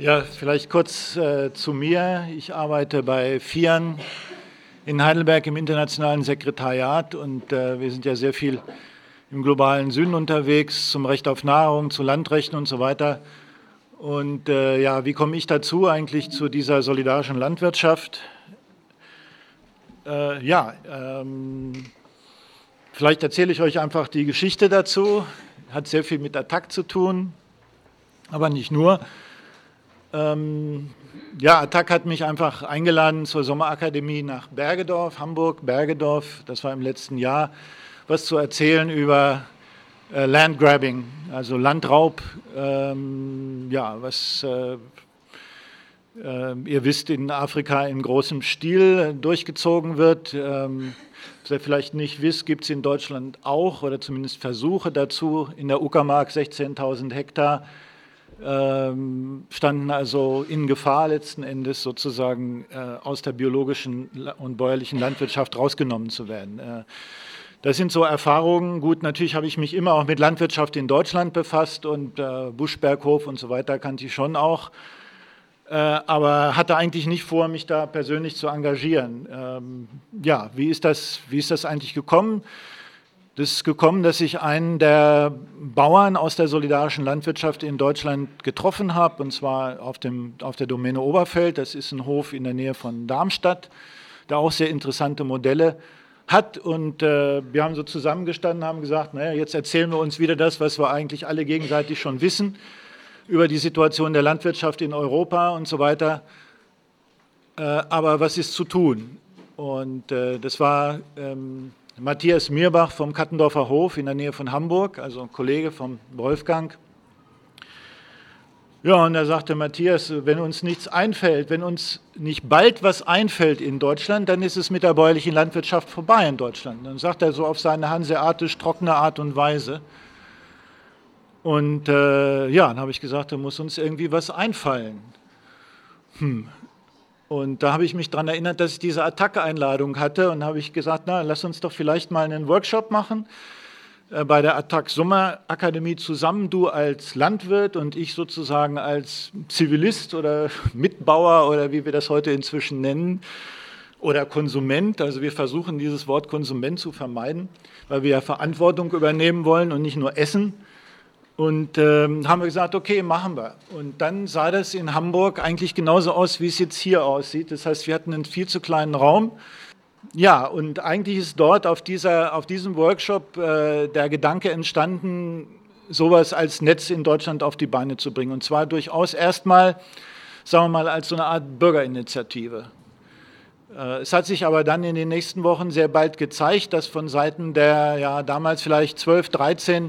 Ja, vielleicht kurz äh, zu mir. Ich arbeite bei FIAN in Heidelberg im internationalen Sekretariat und äh, wir sind ja sehr viel im globalen Süden unterwegs, zum Recht auf Nahrung, zu Landrechten und so weiter. Und äh, ja, wie komme ich dazu eigentlich zu dieser solidarischen Landwirtschaft? Äh, ja, ähm, vielleicht erzähle ich euch einfach die Geschichte dazu. Hat sehr viel mit Attac zu tun, aber nicht nur. Ähm, ja, Attac hat mich einfach eingeladen zur Sommerakademie nach Bergedorf, Hamburg, Bergedorf. Das war im letzten Jahr, was zu erzählen über äh, Landgrabbing, also Landraub. Ähm, ja, was äh, äh, ihr wisst, in Afrika in großem Stil durchgezogen wird. Ähm, was ihr vielleicht nicht wisst, gibt es in Deutschland auch oder zumindest Versuche dazu. In der Uckermark 16.000 Hektar ähm, standen also in Gefahr letzten Endes sozusagen äh, aus der biologischen und bäuerlichen Landwirtschaft rausgenommen zu werden. Äh, das sind so Erfahrungen. Gut, natürlich habe ich mich immer auch mit Landwirtschaft in Deutschland befasst und äh, Buschberghof und so weiter kannte ich schon auch, äh, aber hatte eigentlich nicht vor, mich da persönlich zu engagieren. Ähm, ja, wie ist, das, wie ist das eigentlich gekommen? Das ist gekommen, dass ich einen der Bauern aus der solidarischen Landwirtschaft in Deutschland getroffen habe, und zwar auf, dem, auf der Domäne Oberfeld. Das ist ein Hof in der Nähe von Darmstadt, der auch sehr interessante Modelle hat. Und äh, wir haben so zusammengestanden, haben gesagt, naja, jetzt erzählen wir uns wieder das, was wir eigentlich alle gegenseitig schon wissen über die Situation der Landwirtschaft in Europa und so weiter. Äh, aber was ist zu tun? Und äh, das war ähm, Matthias Mirbach vom Kattendorfer Hof in der Nähe von Hamburg, also ein Kollege vom Wolfgang. Ja, und da sagte Matthias, wenn uns nichts einfällt, wenn uns nicht bald was einfällt in Deutschland, dann ist es mit der bäuerlichen Landwirtschaft vorbei in Deutschland. Dann sagt er so auf seine hanseatisch trockene Art und Weise. Und äh, ja, dann habe ich gesagt, da muss uns irgendwie was einfallen. Hm, und da habe ich mich daran erinnert, dass ich diese Attacke-Einladung hatte und habe ich gesagt, na, lass uns doch vielleicht mal einen Workshop machen äh, bei der Attack Sommerakademie zusammen, du als Landwirt und ich sozusagen als Zivilist oder Mitbauer oder wie wir das heute inzwischen nennen oder Konsument. Also wir versuchen dieses Wort Konsument zu vermeiden, weil wir ja Verantwortung übernehmen wollen und nicht nur essen. Und ähm, haben wir gesagt, okay, machen wir. Und dann sah das in Hamburg eigentlich genauso aus, wie es jetzt hier aussieht. Das heißt, wir hatten einen viel zu kleinen Raum. Ja, und eigentlich ist dort auf, dieser, auf diesem Workshop äh, der Gedanke entstanden, sowas als Netz in Deutschland auf die Beine zu bringen. Und zwar durchaus erstmal, sagen wir mal, als so eine Art Bürgerinitiative. Äh, es hat sich aber dann in den nächsten Wochen sehr bald gezeigt, dass von Seiten der ja, damals vielleicht 12, 13 äh,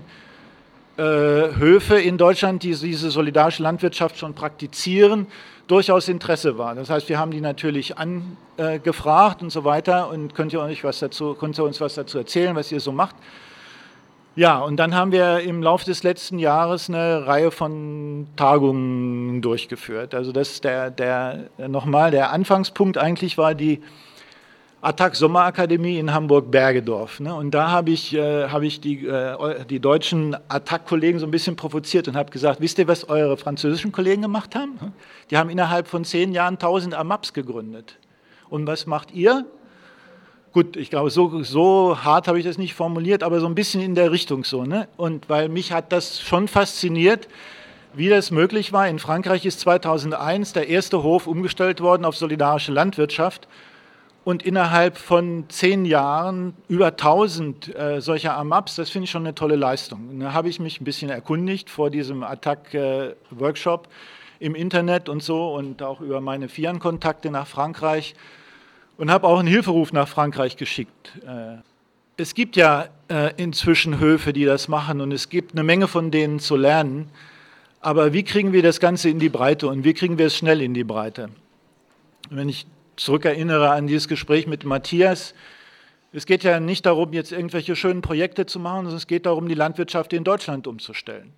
Höfe in Deutschland, die diese solidarische Landwirtschaft schon praktizieren, durchaus Interesse war. Das heißt, wir haben die natürlich angefragt und so weiter und könnt ihr, euch was dazu, könnt ihr uns was dazu erzählen, was ihr so macht. Ja, und dann haben wir im Laufe des letzten Jahres eine Reihe von Tagungen durchgeführt. Also das ist der, der nochmal der Anfangspunkt eigentlich war die Attac Sommerakademie in Hamburg-Bergedorf. Ne? Und da habe ich, äh, hab ich die, äh, die deutschen Attac-Kollegen so ein bisschen provoziert und habe gesagt, wisst ihr, was eure französischen Kollegen gemacht haben? Die haben innerhalb von zehn Jahren 1000 AMAPs gegründet. Und was macht ihr? Gut, ich glaube, so, so hart habe ich das nicht formuliert, aber so ein bisschen in der Richtung so. Ne? Und weil mich hat das schon fasziniert, wie das möglich war. In Frankreich ist 2001 der erste Hof umgestellt worden auf solidarische Landwirtschaft und innerhalb von zehn Jahren über 1000 äh, solcher AMAPs, das finde ich schon eine tolle Leistung. Da habe ich mich ein bisschen erkundigt vor diesem Attack-Workshop äh, im Internet und so und auch über meine FIAN-Kontakte nach Frankreich und habe auch einen Hilferuf nach Frankreich geschickt. Äh, es gibt ja äh, inzwischen Höfe, die das machen und es gibt eine Menge von denen zu lernen. Aber wie kriegen wir das Ganze in die Breite und wie kriegen wir es schnell in die Breite? Wenn ich zurückerinnere an dieses Gespräch mit Matthias, es geht ja nicht darum, jetzt irgendwelche schönen Projekte zu machen, sondern es geht darum, die Landwirtschaft in Deutschland umzustellen.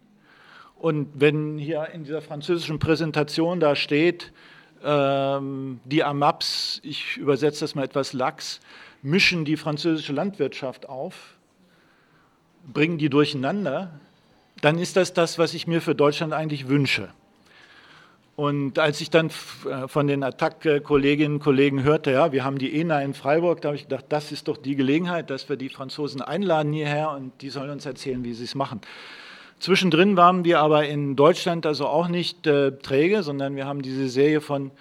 Und wenn hier in dieser französischen Präsentation da steht, ähm, die AMAPs, ich übersetze das mal etwas lax, mischen die französische Landwirtschaft auf, bringen die durcheinander, dann ist das das, was ich mir für Deutschland eigentlich wünsche. Und als ich dann äh, von den Attac-Kolleginnen und Kollegen hörte, ja, wir haben die ENA in Freiburg, da habe ich gedacht, das ist doch die Gelegenheit, dass wir die Franzosen einladen hierher und die sollen uns erzählen, wie sie es machen. Zwischendrin waren wir aber in Deutschland also auch nicht äh, träge, sondern wir haben diese Serie von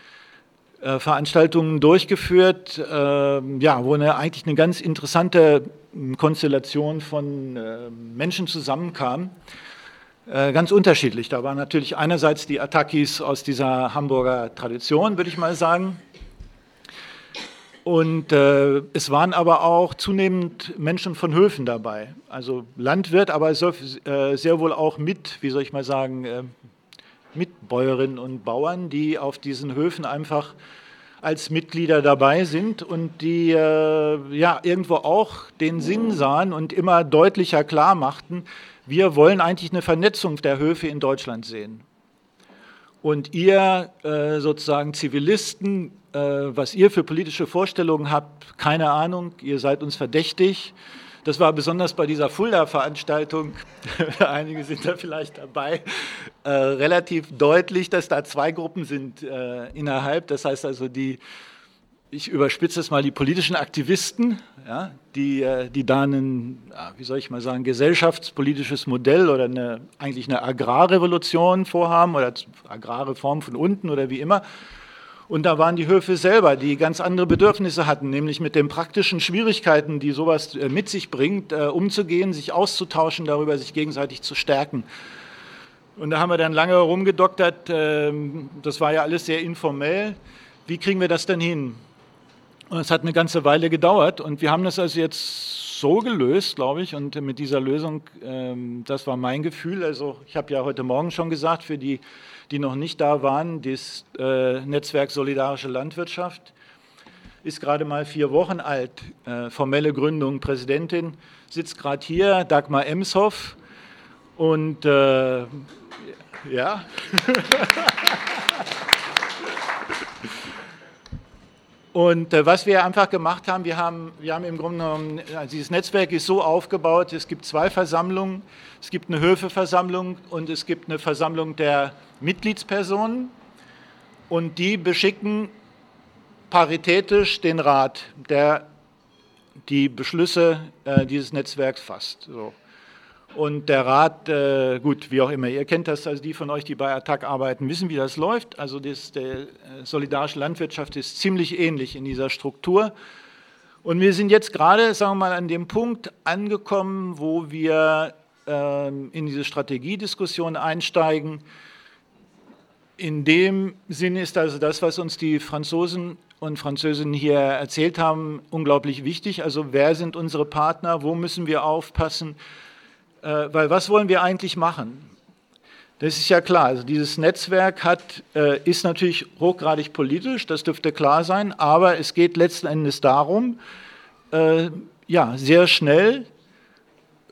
äh, Veranstaltungen durchgeführt, äh, ja, wo eine, eigentlich eine ganz interessante hm, Konstellation von äh, Menschen zusammenkam. Äh, ganz unterschiedlich. Da waren natürlich einerseits die Attackis aus dieser Hamburger Tradition, würde ich mal sagen. Und äh, es waren aber auch zunehmend Menschen von Höfen dabei. Also Landwirt, aber so, äh, sehr wohl auch mit, wie soll ich mal sagen, äh, mit Bäuerinnen und Bauern, die auf diesen Höfen einfach als Mitglieder dabei sind und die äh, ja irgendwo auch den Sinn sahen und immer deutlicher klar machten, wir wollen eigentlich eine Vernetzung der Höfe in Deutschland sehen. Und ihr äh, sozusagen Zivilisten, äh, was ihr für politische Vorstellungen habt, keine Ahnung, ihr seid uns verdächtig. Das war besonders bei dieser Fulda-Veranstaltung, einige sind da vielleicht dabei, äh, relativ deutlich, dass da zwei Gruppen sind äh, innerhalb. Das heißt also die ich überspitze es mal, die politischen Aktivisten, ja, die, äh, die da ein, wie soll ich mal sagen, gesellschaftspolitisches Modell oder eine, eigentlich eine Agrarrevolution vorhaben oder Agrarreform von unten oder wie immer. Und da waren die Höfe selber, die ganz andere Bedürfnisse hatten, nämlich mit den praktischen Schwierigkeiten, die sowas äh, mit sich bringt, äh, umzugehen, sich auszutauschen, darüber sich gegenseitig zu stärken. Und da haben wir dann lange rumgedoktert, ähm, das war ja alles sehr informell. Wie kriegen wir das denn hin? Und es hat eine ganze Weile gedauert und wir haben das also jetzt so gelöst, glaube ich, und mit dieser Lösung, ähm, das war mein Gefühl. Also ich habe ja heute Morgen schon gesagt, für die, die noch nicht da waren, das äh, Netzwerk Solidarische Landwirtschaft ist gerade mal vier Wochen alt, äh, formelle Gründung, Präsidentin, sitzt gerade hier, Dagmar Emshoff und äh, ja. Und äh, was wir einfach gemacht haben, wir haben, wir haben im Grunde genommen, also dieses Netzwerk ist so aufgebaut, es gibt zwei Versammlungen, es gibt eine Höfeversammlung und es gibt eine Versammlung der Mitgliedspersonen und die beschicken paritätisch den Rat, der die Beschlüsse äh, dieses Netzwerks fasst. So. Und der Rat, äh, gut, wie auch immer, ihr kennt das, also die von euch, die bei Attac arbeiten, wissen, wie das läuft. Also das, der äh, solidarische Landwirtschaft ist ziemlich ähnlich in dieser Struktur. Und wir sind jetzt gerade, sagen wir mal, an dem Punkt angekommen, wo wir äh, in diese Strategiediskussion einsteigen. In dem Sinn ist also das, was uns die Franzosen und Französinnen hier erzählt haben, unglaublich wichtig. Also wer sind unsere Partner, wo müssen wir aufpassen? Äh, weil was wollen wir eigentlich machen? Das ist ja klar. Also dieses Netzwerk hat, äh, ist natürlich hochgradig politisch, das dürfte klar sein, aber es geht letzten Endes darum, äh, ja, sehr schnell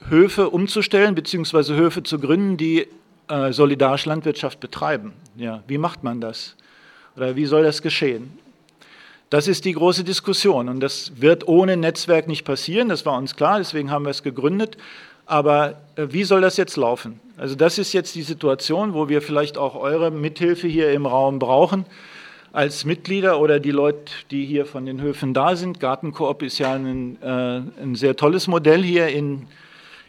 Höfe umzustellen, beziehungsweise Höfe zu gründen, die solidarische Landwirtschaft betreiben. Ja, wie macht man das? Oder wie soll das geschehen? Das ist die große Diskussion und das wird ohne Netzwerk nicht passieren, das war uns klar, deswegen haben wir es gegründet. Aber äh, wie soll das jetzt laufen? Also das ist jetzt die Situation, wo wir vielleicht auch eure Mithilfe hier im Raum brauchen als Mitglieder oder die Leute, die hier von den Höfen da sind. Gartenkoop ist ja ein, äh, ein sehr tolles Modell hier in,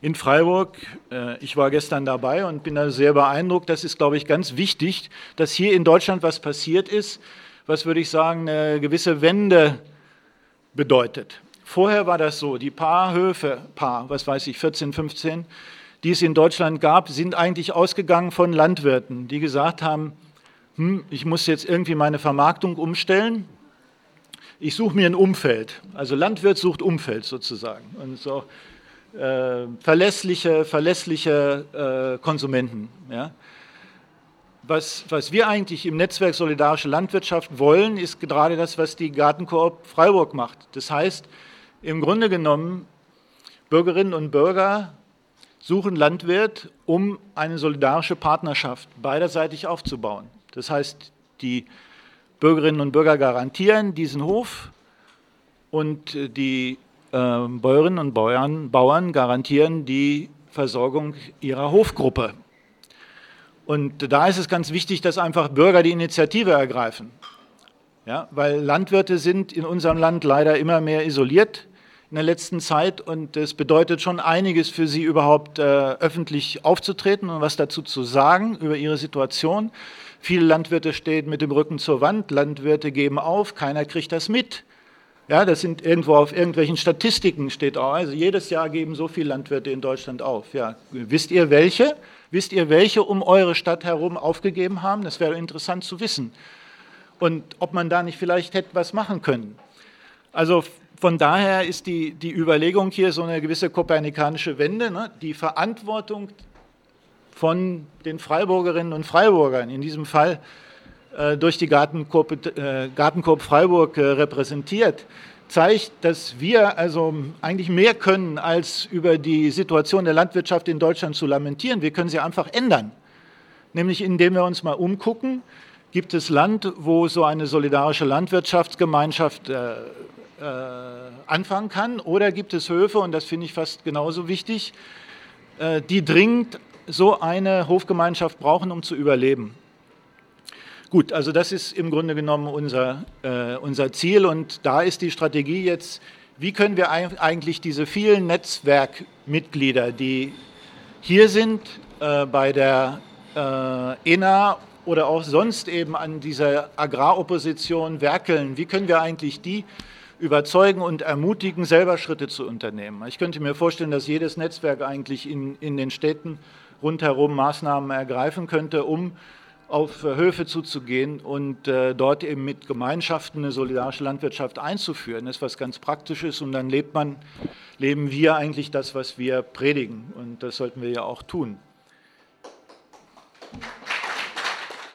in Freiburg. Äh, ich war gestern dabei und bin da sehr beeindruckt. Das ist, glaube ich, ganz wichtig, dass hier in Deutschland was passiert ist, was, würde ich sagen, eine gewisse Wende bedeutet. Vorher war das so, die paar Höfe, paar, was weiß ich, 14, 15, die es in Deutschland gab, sind eigentlich ausgegangen von Landwirten, die gesagt haben, hm, ich muss jetzt irgendwie meine Vermarktung umstellen. Ich suche mir ein Umfeld. Also Landwirt sucht Umfeld sozusagen. Und so äh, verlässliche, verlässliche äh, Konsumenten. Ja. Was, was, wir eigentlich im Netzwerk Solidarische Landwirtschaft wollen, ist gerade das, was die Gartenkoop Freiburg macht. Das heißt, im Grunde genommen, Bürgerinnen und Bürger suchen Landwirt, um eine solidarische Partnerschaft beiderseitig aufzubauen. Das heißt, die Bürgerinnen und Bürger garantieren diesen Hof und die äh, Bäuerinnen und Bauern, Bauern garantieren die Versorgung ihrer Hofgruppe. Und da ist es ganz wichtig, dass einfach Bürger die Initiative ergreifen. Ja, weil Landwirte sind in unserem Land leider immer mehr isoliert in der letzten Zeit und es bedeutet schon einiges für sie überhaupt äh, öffentlich aufzutreten und was dazu zu sagen über ihre Situation. Viele Landwirte stehen mit dem Rücken zur Wand, Landwirte geben auf, keiner kriegt das mit. Ja, das sind irgendwo auf irgendwelchen Statistiken steht auch. Also jedes Jahr geben so viele Landwirte in Deutschland auf. Ja, wisst ihr welche? Wisst ihr welche um eure Stadt herum aufgegeben haben? Das wäre interessant zu wissen. Und ob man da nicht vielleicht hätte was machen können. Also von daher ist die, die Überlegung hier so eine gewisse kopernikanische Wende, ne? die Verantwortung von den Freiburgerinnen und Freiburgern, in diesem Fall äh, durch die Gartenkorb, äh, Gartenkorb Freiburg äh, repräsentiert, zeigt, dass wir also eigentlich mehr können, als über die Situation der Landwirtschaft in Deutschland zu lamentieren. Wir können sie einfach ändern, nämlich indem wir uns mal umgucken, gibt es Land, wo so eine solidarische Landwirtschaftsgemeinschaft äh, anfangen kann. Oder gibt es Höfe, und das finde ich fast genauso wichtig, äh, die dringend so eine Hofgemeinschaft brauchen, um zu überleben. Gut, also das ist im Grunde genommen unser, äh, unser Ziel und da ist die Strategie jetzt, wie können wir eigentlich diese vielen Netzwerkmitglieder, die hier sind äh, bei der äh, ENA oder auch sonst eben an dieser Agraropposition werkeln, wie können wir eigentlich die überzeugen und ermutigen, selber Schritte zu unternehmen. Ich könnte mir vorstellen, dass jedes Netzwerk eigentlich in, in den Städten rundherum Maßnahmen ergreifen könnte, um auf Höfe zuzugehen und äh, dort eben mit Gemeinschaften eine solidarische Landwirtschaft einzuführen. Das ist was ganz Praktisches und dann lebt man, leben wir eigentlich das, was wir predigen und das sollten wir ja auch tun.